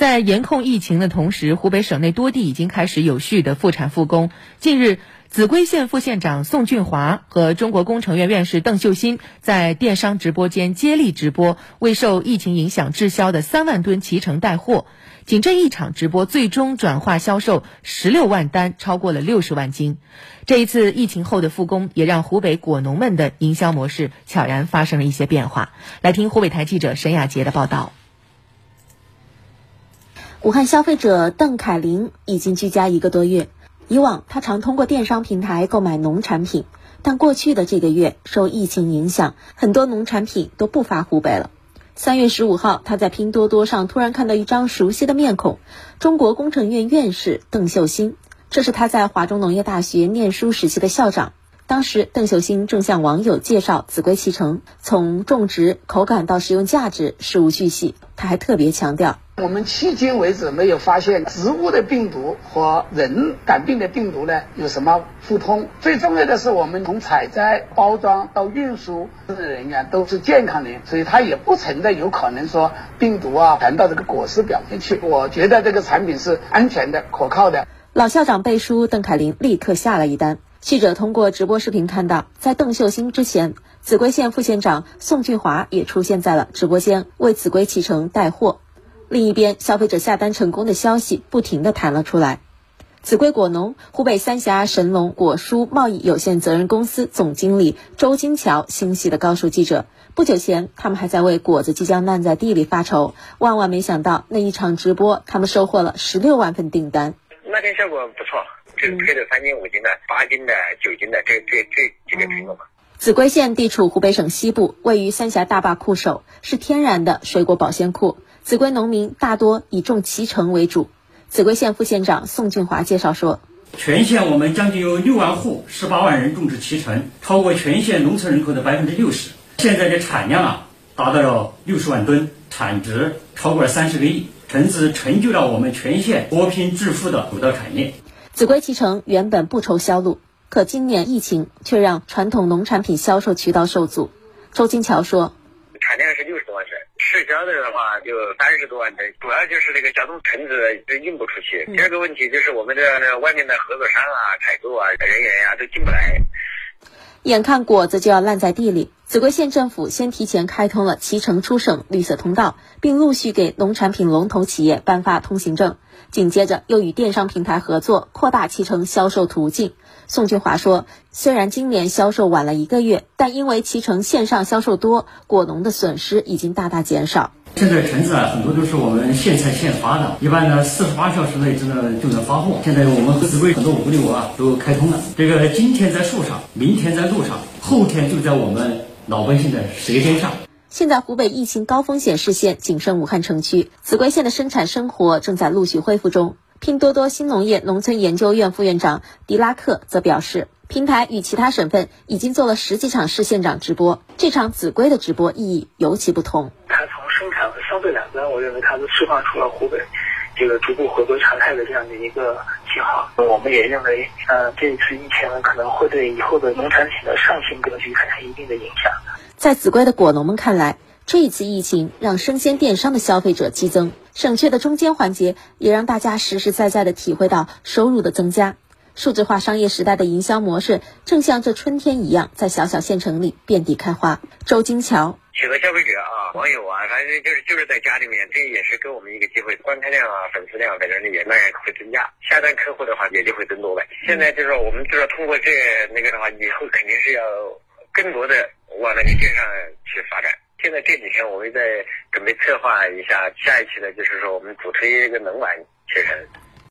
在严控疫情的同时，湖北省内多地已经开始有序的复产复工。近日，秭归县副县长宋俊华和中国工程院院士邓秀新在电商直播间接力直播未受疫情影响滞销的三万吨脐橙带货。仅这一场直播，最终转化销售十六万单，超过了六十万斤。这一次疫情后的复工，也让湖北果农们的营销模式悄然发生了一些变化。来听湖北台记者沈雅杰的报道。武汉消费者邓凯琳已经居家一个多月。以往他常通过电商平台购买农产品，但过去的这个月受疫情影响，很多农产品都不发湖北了。三月十五号，他在拼多多上突然看到一张熟悉的面孔——中国工程院院士邓秀新。这是他在华中农业大学念书时期的校长。当时，邓秀新正向网友介绍秭归脐橙，从种植、口感到食用价值，事无巨细。他还特别强调。我们迄今为止没有发现植物的病毒和人感病的病毒呢有什么互通。最重要的是，我们从采摘、包装到运输的人员都是健康的，所以它也不存在有可能说病毒啊传到这个果实表面去。我觉得这个产品是安全的、可靠的。老校长背书，邓凯琳立刻下了一单。记者通过直播视频看到，在邓秀新之前，秭归县副县长宋俊华也出现在了直播间，为秭归脐橙带货。另一边，消费者下单成功的消息不停地弹了出来。秭归果农湖北三峡神龙果蔬贸易有限责任公司总经理周金桥欣喜地告诉记者：“不久前，他们还在为果子即将烂在地里发愁，万万没想到那一场直播，他们收获了十六万份订单。那天效果不错，就是推的三斤、五斤的、八斤的、九斤的，这这这几个品种嘛。”秭归县地处湖北省西部，位于三峡大坝库首，是天然的水果保鲜库。秭归农民大多以种脐橙为主。秭归县副县长宋俊华介绍说：“全县我们将近有六万户，十八万人种植脐橙，超过全县农村人口的百分之六十。现在的产量啊，达到了六十万吨，产值超过了三十个亿。橙子成就了我们全县脱贫致富的主导产业。”秭归脐橙原本不愁销路。可今年疫情却让传统农产品销售渠道受阻。周金桥说：“产量是六十多万吨，市销的的话就三十多万吨，主要就是那个交通橙子运不出去。第二个问题就是我们的外面的合作商啊、采购啊人员呀都进不来。眼看果子就要烂在地里，秭归县政府先提前开通了脐橙出省绿色通道，并陆续给农产品龙头企业颁发通行证。紧接着又与电商平台合作，扩大脐橙销售途径。宋俊华说：“虽然今年销售晚了一个月，但因为脐橙线上销售多，果农的损失已经大大减少。现在橙子啊，很多都是我们现采现发的，一般呢四十八小时内真的就能发货。现在我们秭归很多物流啊都开通了，这个今天在树上，明天在路上，后天就在我们老百姓的舌尖上。”现在湖北疫情高风险市县仅剩武汉城区，秭归县的生产生活正在陆续恢复中。拼多多新农业农村研究院副院长迪拉克则表示，平台与其他省份已经做了十几场市县长直播，这场秭归的直播意义尤其不同。它从生产和消费两端，我认为它都释放出了湖北这个逐步回归常态的这样的一个信号。我们也认为，呃，这一次疫情可能会对以后的农产品的上行格局产生一定的影响。在秭归的果农们看来，这一次疫情让生鲜电商的消费者激增。省却的中间环节，也让大家实实在在的体会到收入的增加。数字化商业时代的营销模式，正像这春天一样，在小小县城里遍地开花。周金桥，许多消费者啊、网友啊，反正就是就是在家里面，这也是给我们一个机会，观看量啊、粉丝量反正也慢慢会增加，下单客户的话也就会增多呗。现在就是说，我们就是通过这那个的话，以后肯定是要更多的往那个线上去发展。现在这几天我们在准备策划一下下一期的，就是说我们主推一个冷碗切成。